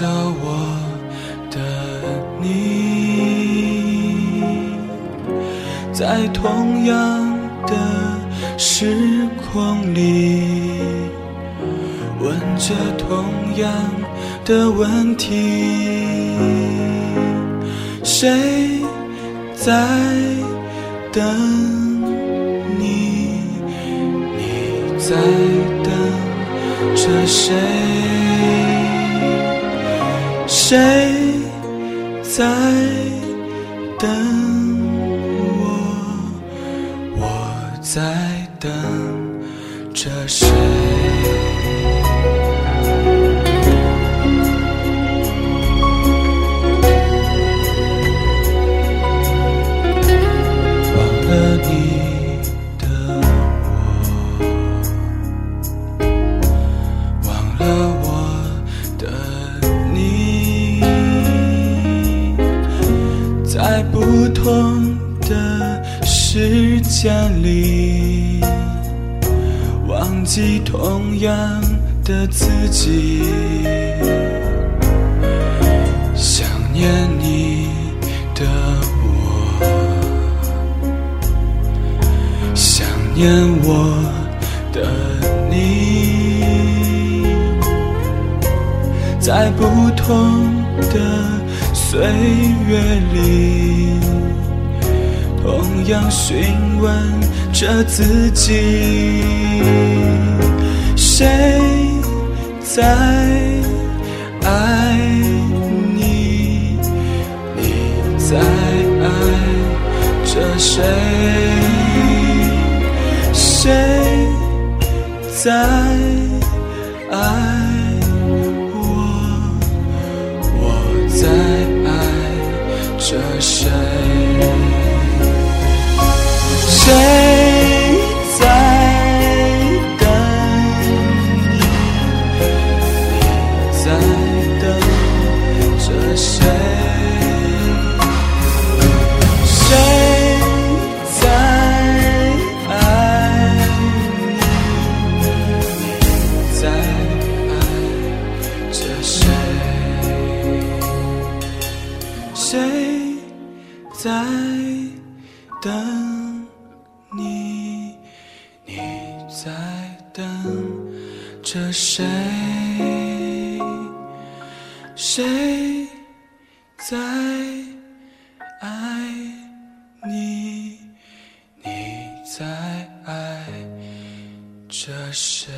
着我的你，在同样的时空里，问着同样的问题：谁在等你？你在等着谁？谁在等我？我在等着谁？在不同的时间里，忘记同样的自己，想念你的我。想念我的你，在不同的岁月里，同样询问着自己，谁在爱你？你在爱着谁？谁在爱等你？你在等着谁？谁在爱你？你在爱着谁？